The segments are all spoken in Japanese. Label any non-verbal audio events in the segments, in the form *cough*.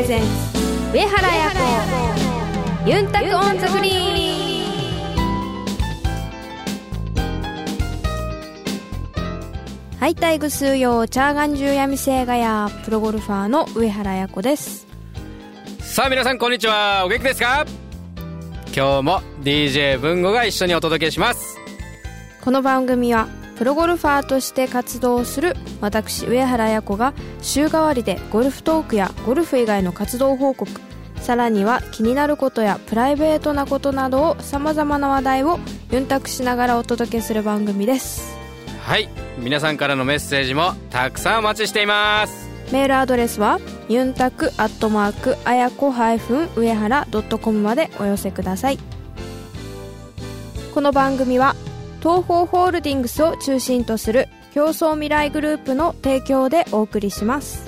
レゼンツ上原彩子ユンタクオンザグリーン。はいたいぐすーよーちゃーがんじゅやみせーがやープロゴルファーの上原彩子です。さあ皆さんこんにちは。お元気ですか？今日も DJ 文吾が一緒にお届けします。この番組はプロゴルファーとして活動する私上原彩子が週替わりでゴルフトークやゴルフ以外の活動報告。さらには気になることやプライベートなことなどをさまざまな話題をユンタクしながらお届けする番組です。はい。皆さんからのメッセージもたくさんお待ちしています。メールアドレスはユンタクアットマークあやこ上原ドットコムまでお寄せください。この番組は東方ホールディングスを中心とする競争未来グループの提供でお送りします。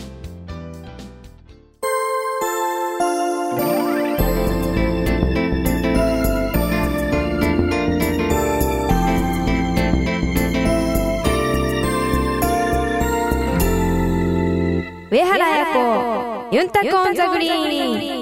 上原彩子ユンタクオンザグリーン。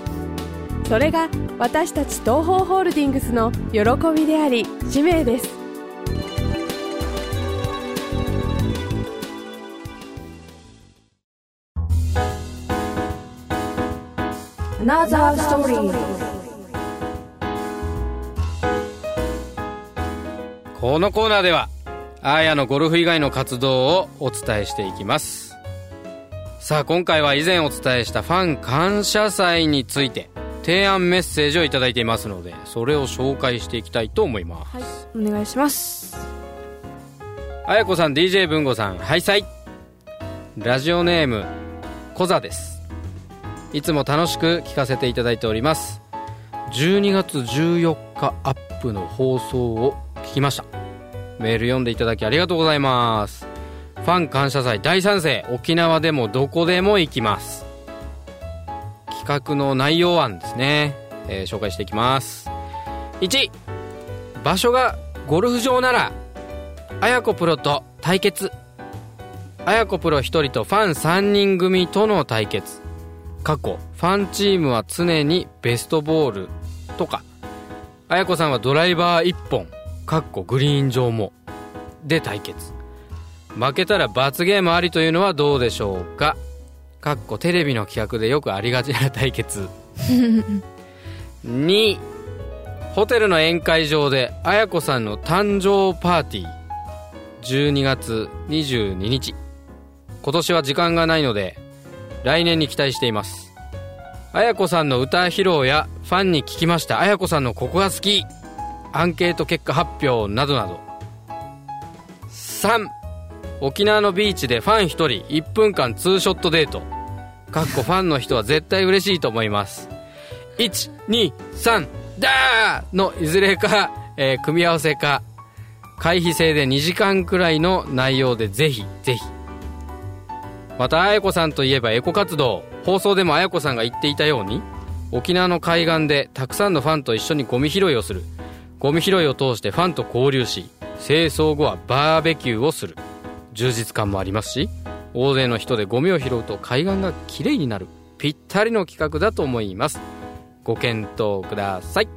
それが私たち東方ホールディングスの喜びであり使命です。このコーナーではあーやのゴルフ以外の活動をお伝えしていきます。さあ今回は以前お伝えしたファン感謝祭について提案メッセージをいただいていますのでそれを紹介していきたいと思います、はいお願いします。あやこさん DJ 文吾さんハイサイラジオネームコザです。いつも楽しく聞かせていただいております。12月14日アップの放送を聞きました。メール読んでいただきありがとうございます。ファン感謝祭大賛成。沖縄でもどこでも行きます企画の内容案ですね、えー紹介していきます。1場所がゴルフ場ならあやこプロと対決。あやこプロ1人とファン3人組との対決。過去ファンチームは常にベストボールとか。あやこさんはドライバー1本。かっこグリーン上も。で対決。負けたら罰ゲームありというのはどうでしょうか？かっこテレビの企画でよくありがちな対決。*laughs* 2ホテルの宴会場であやこさんの誕生パーティー。12月22日。今年は時間がないので来年に期待しています。あやこさんの歌披露やファンに聞きました。あやこさんのここが好き。アンケート結果発表などなど。3沖縄のビーチでファン1人1分間ツーショットデート。かっこファンの人は絶対嬉しいと思います。123ダーのいずれか、えー組み合わせか回避制で2時間くらいの内容でぜひぜひ。またあやこさんといえばエコ活動放送でもあやこさんが言っていたように沖縄の海岸でたくさんのファンと一緒にゴミ拾いをする。ゴミ拾いを通してファンと交流し清掃後はバーベキューをする。充実感もありますし大勢の人でゴミを拾うと海岸がきれいになるぴったりの企画だと思います。ご検討ください。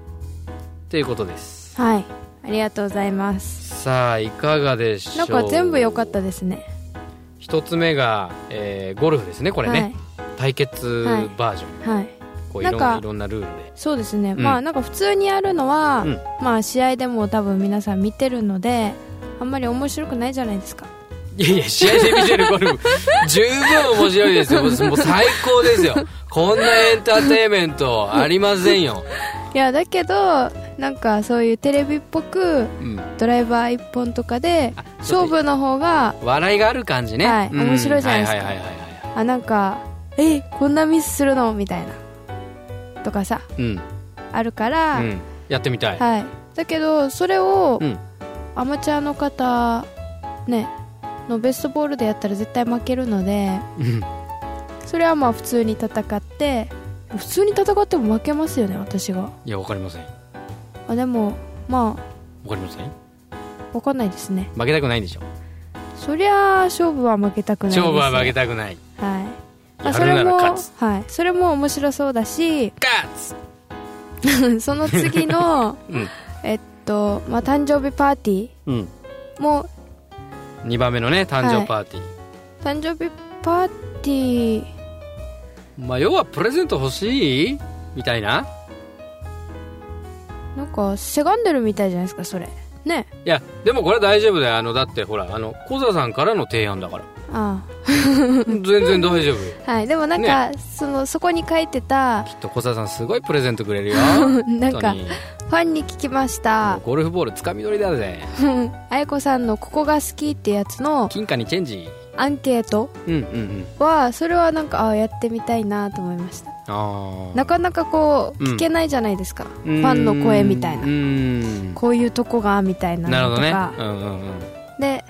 ということです。はい。ありがとうございます。さあいかがでしょう？なんか全部良かったですね。一つ目が、えーゴルフですねこれね、対決バージョン、はい、はい、こういなんかろんいろんなルールで。そうですね、うん。まあなんか普通にやるのは、うん。まあ試合でも多分皆さん見てるのであんまり面白くないじゃないですかいやいや試合で見てるゴルフ十分面白いですよ。もう最高ですよ。こんなエンターテインメントありませんよ。いやだけどなんかそういうテレビっぽくうん。ドライバー一本とかであ勝負の方が笑いがある感じね。はいうん。面白いじゃないですか。あなんかえこんなミスするの？みたいな。とかさいうん。あるから、うん。やってみたい。はい。だけどそれをうん。アマチュアの方ねのベストボールでやったら絶対負けるのでうんそれはまあ普通に戦って普通に戦っても負けますよね私が。いやわかりません。あでもまわかりません？あ分かんないですね。負けたくないんでしょ。そりゃあ勝負は負けたくないです。勝負は負けたくない。はい。あそれもはい。それも面白そうだしガッツその次の *laughs* うん。えっとまあ誕生日パーティうん。ーも2番目のね誕生パーティー、誕生日パーティー。まあ要はプレゼント欲しい？みたいな？なんかせがんでるみたいじゃないですかそれ。ね。いやでもこれ大丈夫だよ。あのだってほらあの小沢さんからの提案だからあ全然大丈夫あ *laughs* はい。でもなんか、そのそこに書いてたきっと小沢さんすごいプレゼントくれるよ。*laughs* なんかファンに聞きました。ゴルフボールつかみ取りだぜ。*laughs* あやこさんのここが好きってやつの金貨にチェンジ。アンケートうんうんうん。はそれはなんかああやってみたいなと思いました。ああなかなかこううん聞けないじゃないですか、ファンの声みたいな。うん。こういうとこがみたいななるほどね。のとか、うんうんうん。で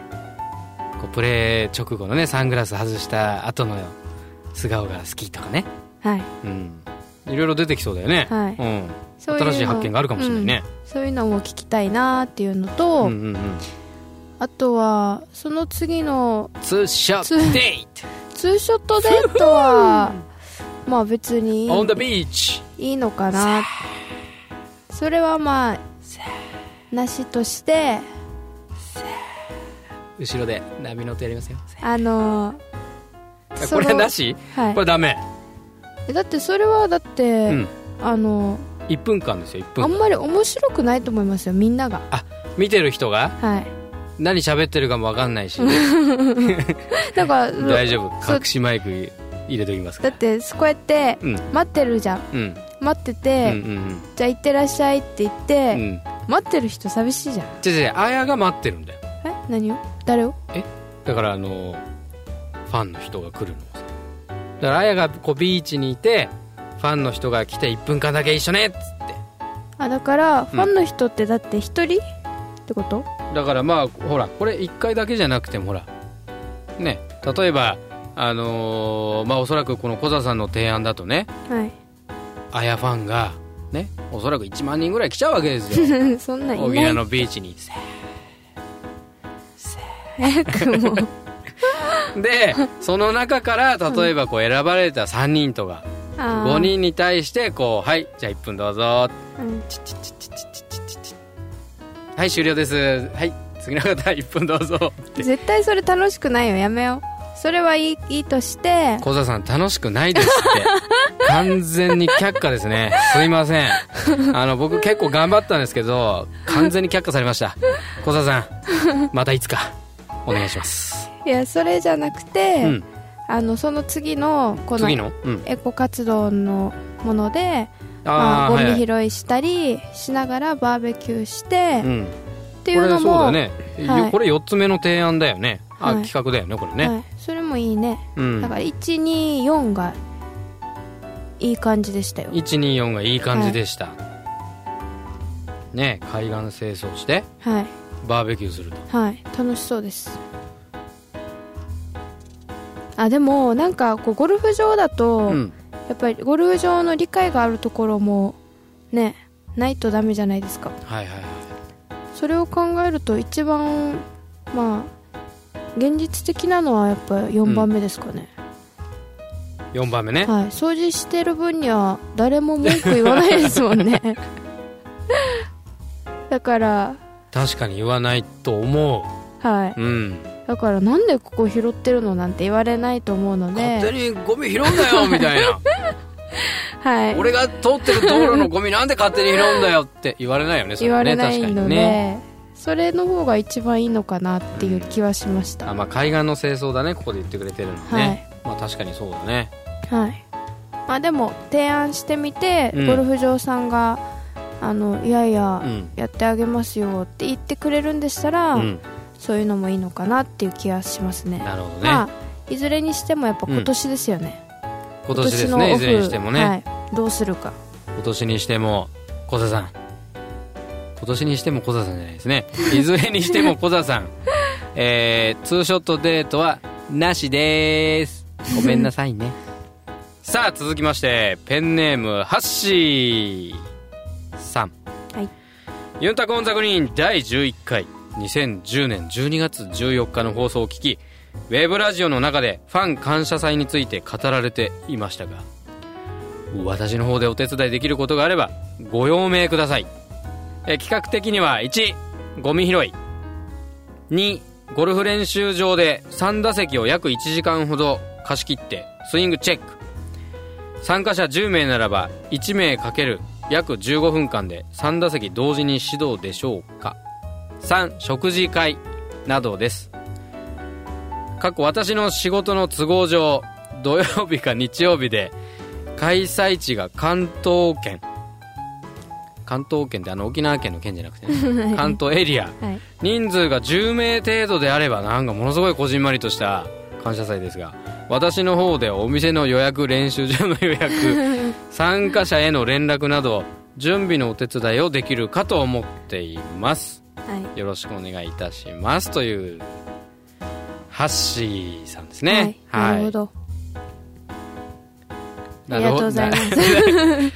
こうプレー直後のねサングラス外した後の素顔が好きとかね。はい。うん。いろいろ出てきそうだよね、はい。うん、そういうの新しい発見があるかもしれないね、そういうのも聞きたいなっていうのと、うん、うんうん。あとはその次のツーショットデーツーショットデートはまあ別にト on the beach いいのかな。それはまあ。なしとして後ろで波の音やりますよ。あのーこれなし？はい。これダメ。えだってそれはだって、うん。あの1分間ですよ1分間。あんまり面白くないと思いますよみんなが。見てる人が？はい。何喋ってるかも分かんないし。*laughs* だから *laughs* 大丈夫。隠しマイク入れときますかだってこうやってうん。待ってるじゃん。うん。待ってうんて、うん。じゃあ行ってらっしゃいって言って、うんうん。待ってる人寂しいじゃん。違う違うあやが待ってるんだよ。え何を？誰を？だからあのファンの人が来るのをさ。だからあやがこうビーチにいてファンの人が来て1分間だけ一緒ねっつって。あだからファンの人ってだって一人？ってこと？だからまあほらこれ1回だけじゃなくてもほらね例えばあのーまあおそらくこの小沢さんの提案だとねはい。あやファンがねおそらく1万人ぐらい来ちゃうわけですよ。*laughs* そんなんいない。沖縄のビーチに早くも。う *laughs* でその中から例えばこう選ばれた3人とかあー。5人に対してこうはいじゃあ1分どうぞ。うん。チッチッチッチッチッチッチッチはい終了ですはい次の方1分どうぞ絶対それ楽しくないよやめようそれはいいいいとして小沢さん楽しくないですって完全に却下ですねすいませんあの僕結構頑張ったんですけど完全に却下されました小沢さんまたいつかお願いします。いやそれじゃなくて、うん。あのその次のこのエコ活動のものでまあ、ゴミ拾いしたりしながらバーベキューして、っうん。ていうこれそうのもだね、はい。これ4つ目の提案だよね。あ、はい。企画だよねこれね、はい、それもいいね、うん。だから124がいい感じでしたよ。124がいい感じでした、ね海岸清掃して。はいバーベキューすると。はい楽しそうです。あでもなんかこうゴルフ場だと、うん。やっぱりゴルフ場の理解があるところもねないとダメじゃないですか。はいはいはい。それを考えると一番まあ現実的なのはやっぱ4番目ですかね、4番目ね、はい掃除してる分には誰も文句言わないですもんね。*laughs* だから確かに言わないと思はううん。いだからなんでここ拾ってるのなんて言われないと思うの勝手で、にゴミ拾うんだよみたいな。*laughs* はい、俺が通ってる道路のゴミなんで勝手に拾うんだよって言われないよねそ言われねないので、ね。それの方が一番いいのかなっていう気はしました、あまあ海岸の清掃だねここで言ってくれてるのね、まあ確かにそうだね。はい。まあでも提案してみて、うん。ゴルフ場さんがあのいやいや、うん。やってあげますよって言ってくれるんでしたら、うん。そういうのもいいのかなっていう気がしますね。なるほどね、まあいずれにしてもやっぱ今年ですよね、今年ですねいずれにしてもね、はい、どうするか。今年にしても小座さん。今年にしても小座さんじゃないですね。*laughs* いずれにしても小座さん。えー、ツーショットデートはなしです。ごめんなさいね。*laughs* さあ続きましてペンネームハッシーユンタコンザグリーン第11回。2010年12月14日の放送を聞きウェブラジオの中でファン感謝祭について語られていましたが私の方でお手伝いできることがあればご用命ください。え企画的には1ゴミ拾い。2ゴルフ練習場で3打席を約1時間ほど貸し切ってスイングチェック。参加者10名ならば1名かける約15分間で3打席同時に指導でしょうか。3食事会などです。過去私の仕事の都合上土曜日か日曜日で開催地が関東圏。関東圏ってあの沖縄県の県じゃなくて、ね、*laughs* 関東エリア。はい。人数が10名程度であればなんかものすごいこじんまりとした感謝祭ですが私の方でお店の予約練習場の予約 *laughs* 参加者への連絡など準備のお手伝いをできるかと思っています。はい。よろしくお願いいたしますというハッシーさんですね。はい、なるほど。あなるほりがとうございます。*laughs*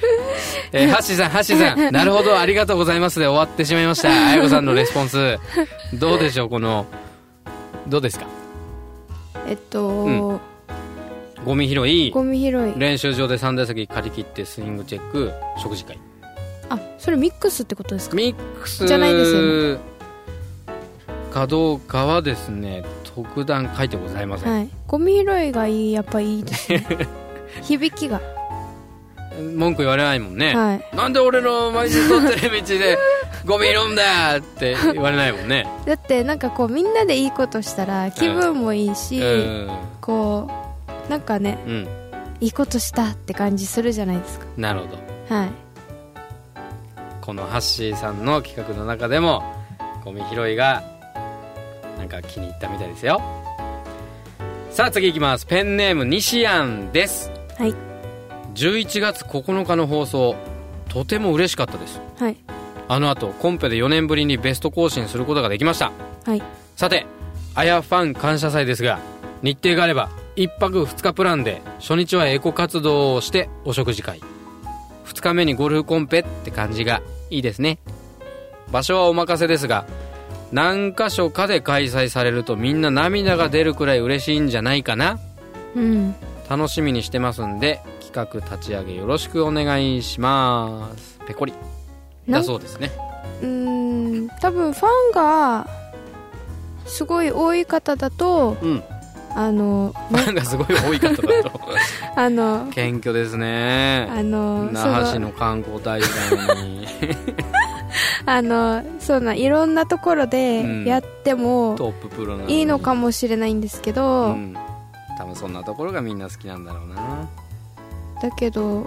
えーハッシーさん、ハッシーさん、*laughs* なるほど、ありがとうございますで終わってしまいました。あやこさんのレスポンス。どうでしょう、この、どうですか？えっと、うんゴミ拾い、ゴミ拾い練習場で3打席借り切ってスイングチェック、食事会。あそれミックスってことですか？ミックスじゃないですよかどうかはですね、特段書いてございません。はいゴミ拾いがいいやっぱいいですね *laughs* 響きが文句言われないもんね。はいなんで俺の毎日通ってる道で *laughs* ゴミ拾うんだって言われないもんね。だってなんかこうみんなでいいことしたら気分もいいし、うん。こうなんかねうん。いいことしたって感じするじゃないですか。なるほど。はい。このハッシーさんの企画の中でもゴミ拾いがなんか気に入ったみたいですよ。さあ次いきます。ペンネーム西安です。はい。11月9日の放送とても嬉しかったです。はい。あの後コンペで4年ぶりにベスト更新することができました。はい。さてあやファン感謝祭ですが日程があれば1泊2日プランで初日はエコ活動をしてお食事会。2日目にゴルフコンペって感じがいいですね。場所はお任せですが何箇所かで開催されるとみんな涙が出るくらい嬉しいんじゃないかな。うん。楽しみにしてますんで企画立ち上げよろしくお願いします。ペコリ。だそうですね。うーん多分ファンがすごい多い方だとうんあのファンがすごい多い方だと *laughs* あの。謙虚ですね。あの那覇市そのの観光大使なのに。*laughs* あのそうないろんなところでうん。やってもいいのかもしれないんですけど、うん。多分そんなところがみんな好きなんだろうな。だけど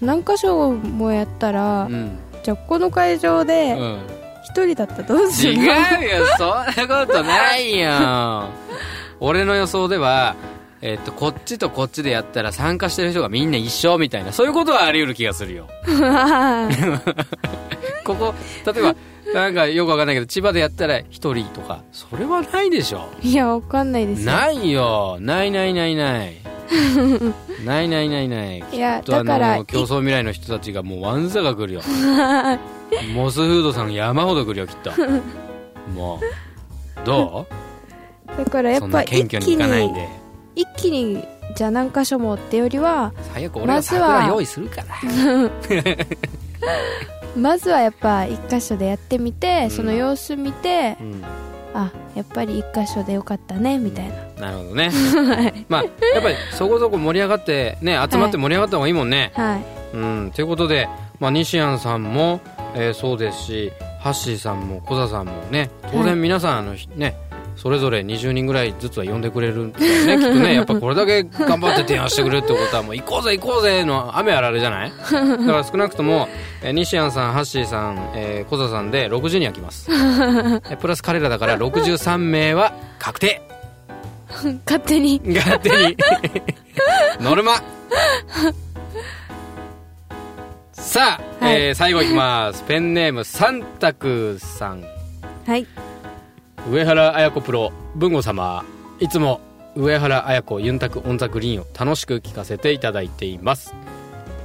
何箇所もやったら、うん、じゃあこの会場うでん、一人だったらどうする違うよ。そんなことないよ *laughs* 俺の予想では、えっと、こっちとこっちでやったら参加してる人がみんな一緒みたいな、そういうことはあり得る気がするよ。*laughs* ここ、例えば、なんかよくわかんないけど、千葉でやったら一人とか、それはないでしょ。いや、わかんないですよ。ないよ。ないないないない。*laughs* ないないないない。いや、だか。競争未来の人たちがもうわんさが来るよ。*laughs* モスフードさん山ほど来るよ、きっと。もう。どう？だからやっぱ一気に一気にじゃあ何箇所もってよりは最悪俺がまずは桜用意するから。*laughs* まずはやっぱ一箇所でやってみて、うん。その様子見てうん。あやっぱり一箇所でよかったねみたいな。なるほどね。*laughs* まあやっぱりそこそこ盛り上がってね集まって盛り上がった方がいいもんね、はい。うん。ということで、まあ、西安さんも、えーそうですしハッシーさんも小座さんもね当はい然皆さん、あのひねそれぞれ20人ぐらいずつは呼んでくれるんだよね *laughs* きっとね。やっぱこれだけ頑張って提案してくれるってことはもう行こうぜ行こうぜの雨あられじゃない？だから少なくとも、えー、西安さんハッシーさん、えー、小座さんで60人は来ます。えプラス彼らだから63名は確定。勝手に。勝手に。ノルマ。さあ、はい、えー、最後いきます。ペンネーム三択さん。はい上原彩子プロ文吾様。いつも上原彩子ユンタクオンザグリーンを楽しく聞かせていただいています。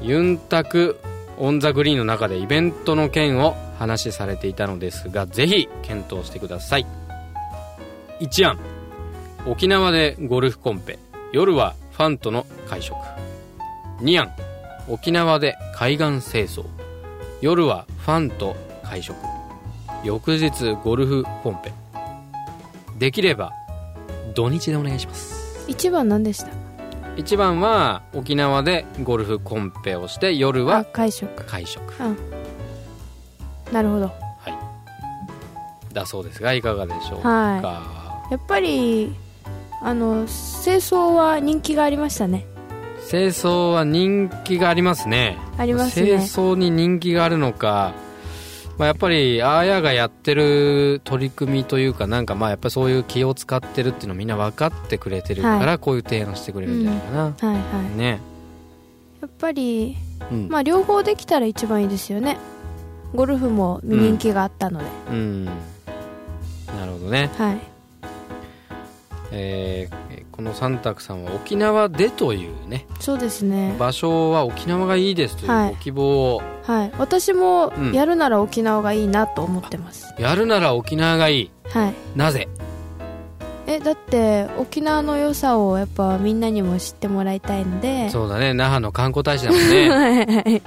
ユンタクオンザグリーンの中でイベントの件を話しされていたのですがぜひ検討してください。1案。沖縄でゴルフコンペ。夜はファンとの会食。2案。沖縄で海岸清掃。夜はファンと会食。翌日ゴルフコンペ。できれば土日でお願いします。一番何でした？一番は沖縄でゴルフコンペをして夜は会食。会食、うん、なるほど。はい。だそうですがいかがでしょうか、はい、やっぱりあの清掃は人気がありましたね。清掃は人気がありますね。ありますね。清掃に人気があるのかまあ、やっぱりあーやがやってる取り組みというかなんかまあやっぱりそういう気を使ってるっていうのみんな分かってくれてるからこういう提案してくれるんじゃないかな、うん、はいはい。ね。やっぱり、うん、まあ両方できたら一番いいですよね。ゴルフも人気があったので。うん、うん、なるほどね。はいえー、この三択さんは沖縄でというね。そうですね。場所は沖縄がいいですというご希望を、はい、はい、私もやるなら沖縄がいいなと思ってます、うん、やるなら沖縄がいい。はい。なぜ？えだって沖縄の良さをやっぱみんなにも知ってもらいたいので。そうだね。那覇の観光大使だもんね。*laughs* はい。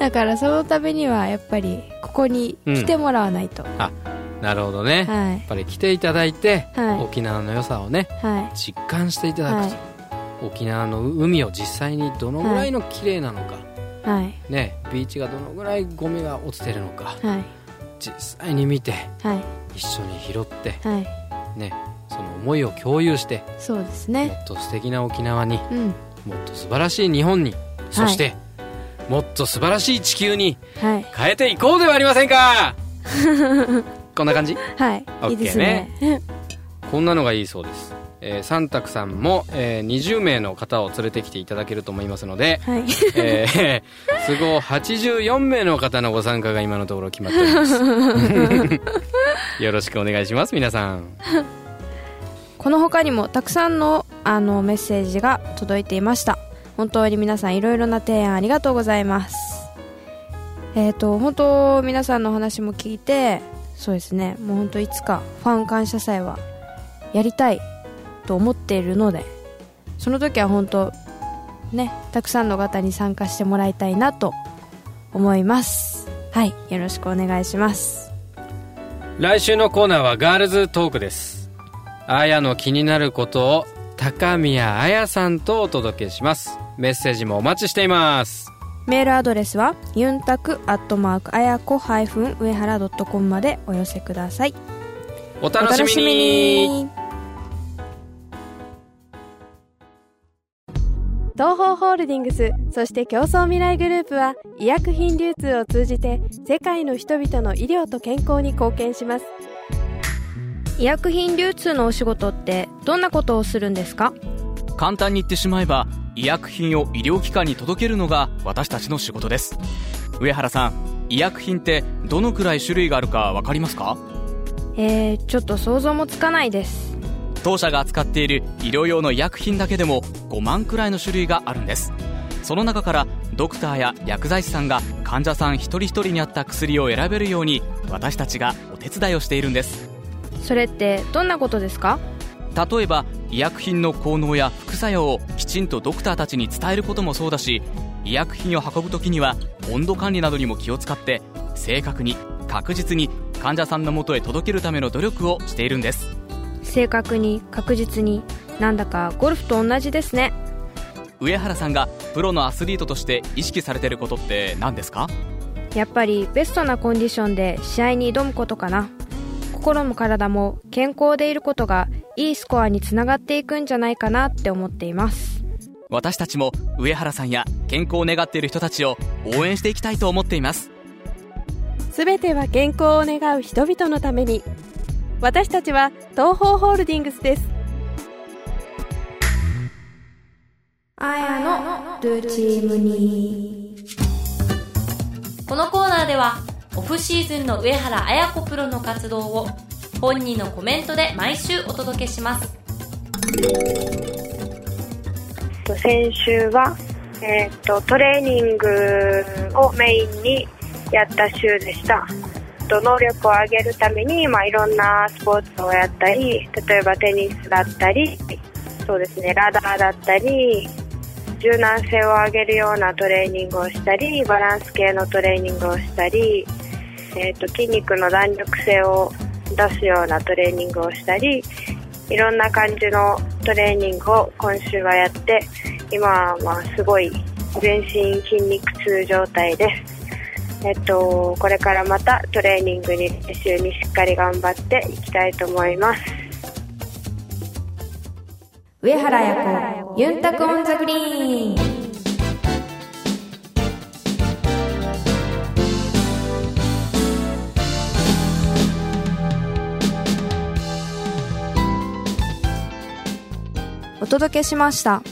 だからそのためにはやっぱりここに来てもらわないと、うん、あなるほどね、はい、やっぱり来ていただいて、はい、沖縄の良さをね、はい、実感していただく。と、沖縄の海を実際にどのぐらいの綺麗なのか、ね、ビーチがどのぐらいゴミが落ちてるのか、実際に見て、一緒に拾って、ね、その思いを共有してそうですね。もっと素敵な沖縄に、うん、もっと素晴らしい日本にそして、もっと素晴らしい地球に変えていこうではありませんか、*laughs* こんな感じ？はい、OK いいですね。*laughs* こんなのがいいそうです、えー、サンタクさんも、えー、20名の方を連れてきていただけると思いますので、はい。えー、都合84名の方のご参加が今のところ決まっております。*laughs* よろしくお願いします皆さん。*laughs* この他にもたくさんのあのメッセージが届いていました。本当に皆さんいろいろな提案ありがとうございます。えっ、ー、と本当皆さんの話も聞いてそうですね。もう本当いつかファン感謝祭はやりたいと思っているのでその時は本当ねたくさんの方に参加してもらいたいなと思います。はいよろしくお願いします。来週のコーナーはガールズトークです。あやの気になることを高宮彩さんとお届けします。メッセージもお待ちしています。メールアドレスはユンタクアットマークあやこ上原ドットコムまでお寄せください。お楽しみに。東方ホールディングスそして競争未来グループは医薬品流通を通じて世界の人々の医療と健康に貢献します。医薬品流通のお仕事ってどんなことをするんですか？簡単に言ってしまえば医薬品を医療機関に届けるのが私たちの仕事です。上原さん医薬品ってどのくらい種類があるか分かりますか？えー、ちょっと想像もつかないです。当社が扱っている医療用の医薬品だけでも5万くらいの種類があるんです。その中からドクターや薬剤師さんが患者さん一人一人に合った薬を選べるように私たちがお手伝いをしているんです。それってどんなことですか？例えば医薬品の効能や副作用をきちんとドクターたちに伝えることもそうだし医薬品を運ぶ時には温度管理などにも気を使って正確に確実に患者さんのもとへ届けるための努力をしているんです。正確に確実になんだかゴルフと同じですね。上原さんがプロのアスリートとして意識されてることって何ですか？やっぱりベストなコンディションで試合に挑むことかな。心も体も健康でいることがいいスコアにつながっていくんじゃないかなって思っています。私たちも上原さんや健康を願っている人たちを応援していきたいと思っています。すべては健康を願う人々のために。私たちは東方ホールディングスです。あやのルーチームにこのコーナーではオフシーズンの上原綾子プロの活動を本人のコメントで毎週お届けします。先週は、えーと、トレーニングをメインにやった週でした。能力を上げるために、まあ、いろんなスポーツをやったり例えばテニスだったりそうですねラダーだったり柔軟性を上げるようなトレーニングをしたりバランス系のトレーニングをしたり、えーと筋肉の弾力性を出すようなトレーニングをしたりいろんな感じのトレーニングを今週はやって今はまあすごい全身筋肉痛状態です。えっと、これからまたトレーニングに練習にしっかり頑張っていきたいと思います。上原彩子ユンタクオンザグリーン。お届けしました。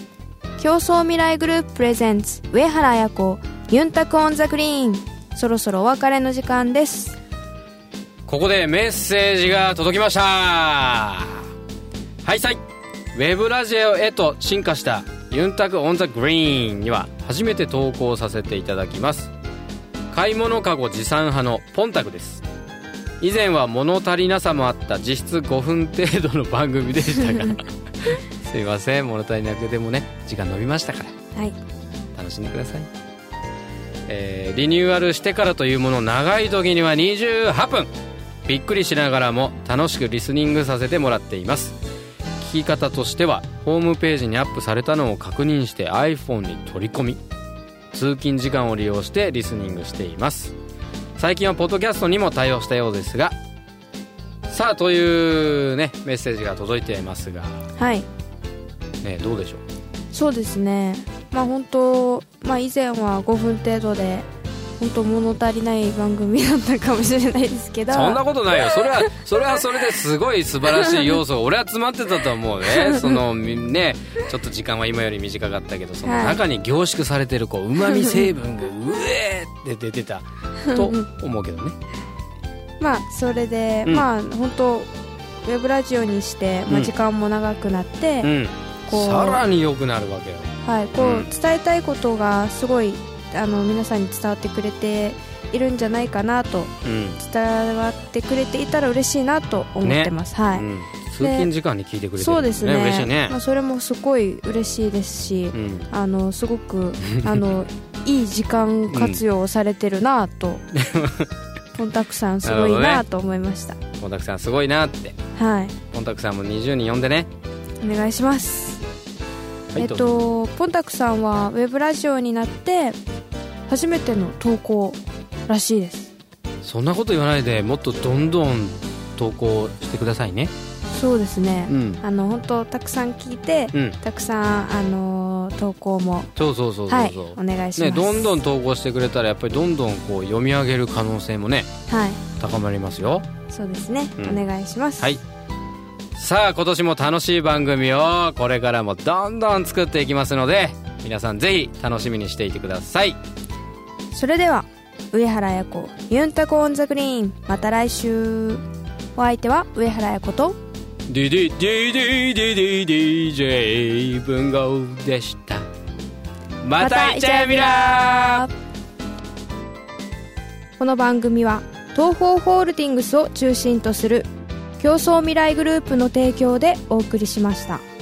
共創未来グループプレゼンツ上原彩子ユンタクオンザグリーン。そろそろお別れの時間です。ここでメッセージが届きました。はいさい。ウェブラジオへと進化したユンタクオンザグリーンには初めて投稿させていただきます。買い物かご持参派のポンタクです。以前は物足りなさもあった実質5分程度の番組でしたがすいません物足りなくてもね時間伸びましたから。はい。楽しんでください、えーリニューアルしてからというもの長い時には28分。びっくりしながらも楽しくリスニングさせてもらっています。聞き方としてはホームページにアップされたのを確認して iPhone に取り込み通勤時間を利用してリスニングしています。最近はポッドキャストにも対応したようですがさあというねメッセージが届いていますが。はいねどうでしょう？そうですね。まあ本当まあ以前は5分程度で本当物足りない番組だったかもしれないですけど。そんなことないよ。それはそれはそれですごい素晴らしい要素が俺は詰まってたと思うね *laughs* そのみねちょっと時間は今より短かったけどそのはい中に凝縮されてるこうまみ成分がうえーって出てたと思うけどね。*laughs* まあそれで、うん。まあ本当ウェブラジオにして、まあ、うん。時間も長くなって、うんこうさらに良くなるわけよ。はい、こう、うん。伝えたいことがすごいあの皆さんに伝わってくれているんじゃないかなとうん、伝わってくれていたら嬉しいなと思ってます、はい、うん、通勤時間に聞いてくれてるそうですね。嬉しいね。まあ、それもすごい嬉しいですし、うん。あのすごくあの *laughs* いい時間活用をされてるなと、ポンタクさんすごいなと思いました、ポンタクさんすごいなって。はい。ポンタクさんも20人呼んでね。お願いしますえっとポンタクさんはウェブラジオになって初めての投稿らしいです。そんなこと言わないでもっとどんどん投稿してくださいね。そうですね、うん。あの本当たくさん聞いて、うん。たくさんあの投稿もそうそうそうそうそう、はいお願いします、ね、どんどん投稿してくれたらやっぱりどんどんこう読み上げる可能性もねはい。高まりますよ。そうですね、うん。お願いします。はいさあ今年も楽しい番組をこれからもどんどん作っていきますので皆さんぜひ楽しみにしていてください。それでは上原彩子ユンタコオンザグリーン。また来週。お相手は上原彩子と DDDDDDJ 文豪でした。またいっちゃえみらこの番組は東方ホールディングスを中心とする競争未来グループの提供でお送りしました。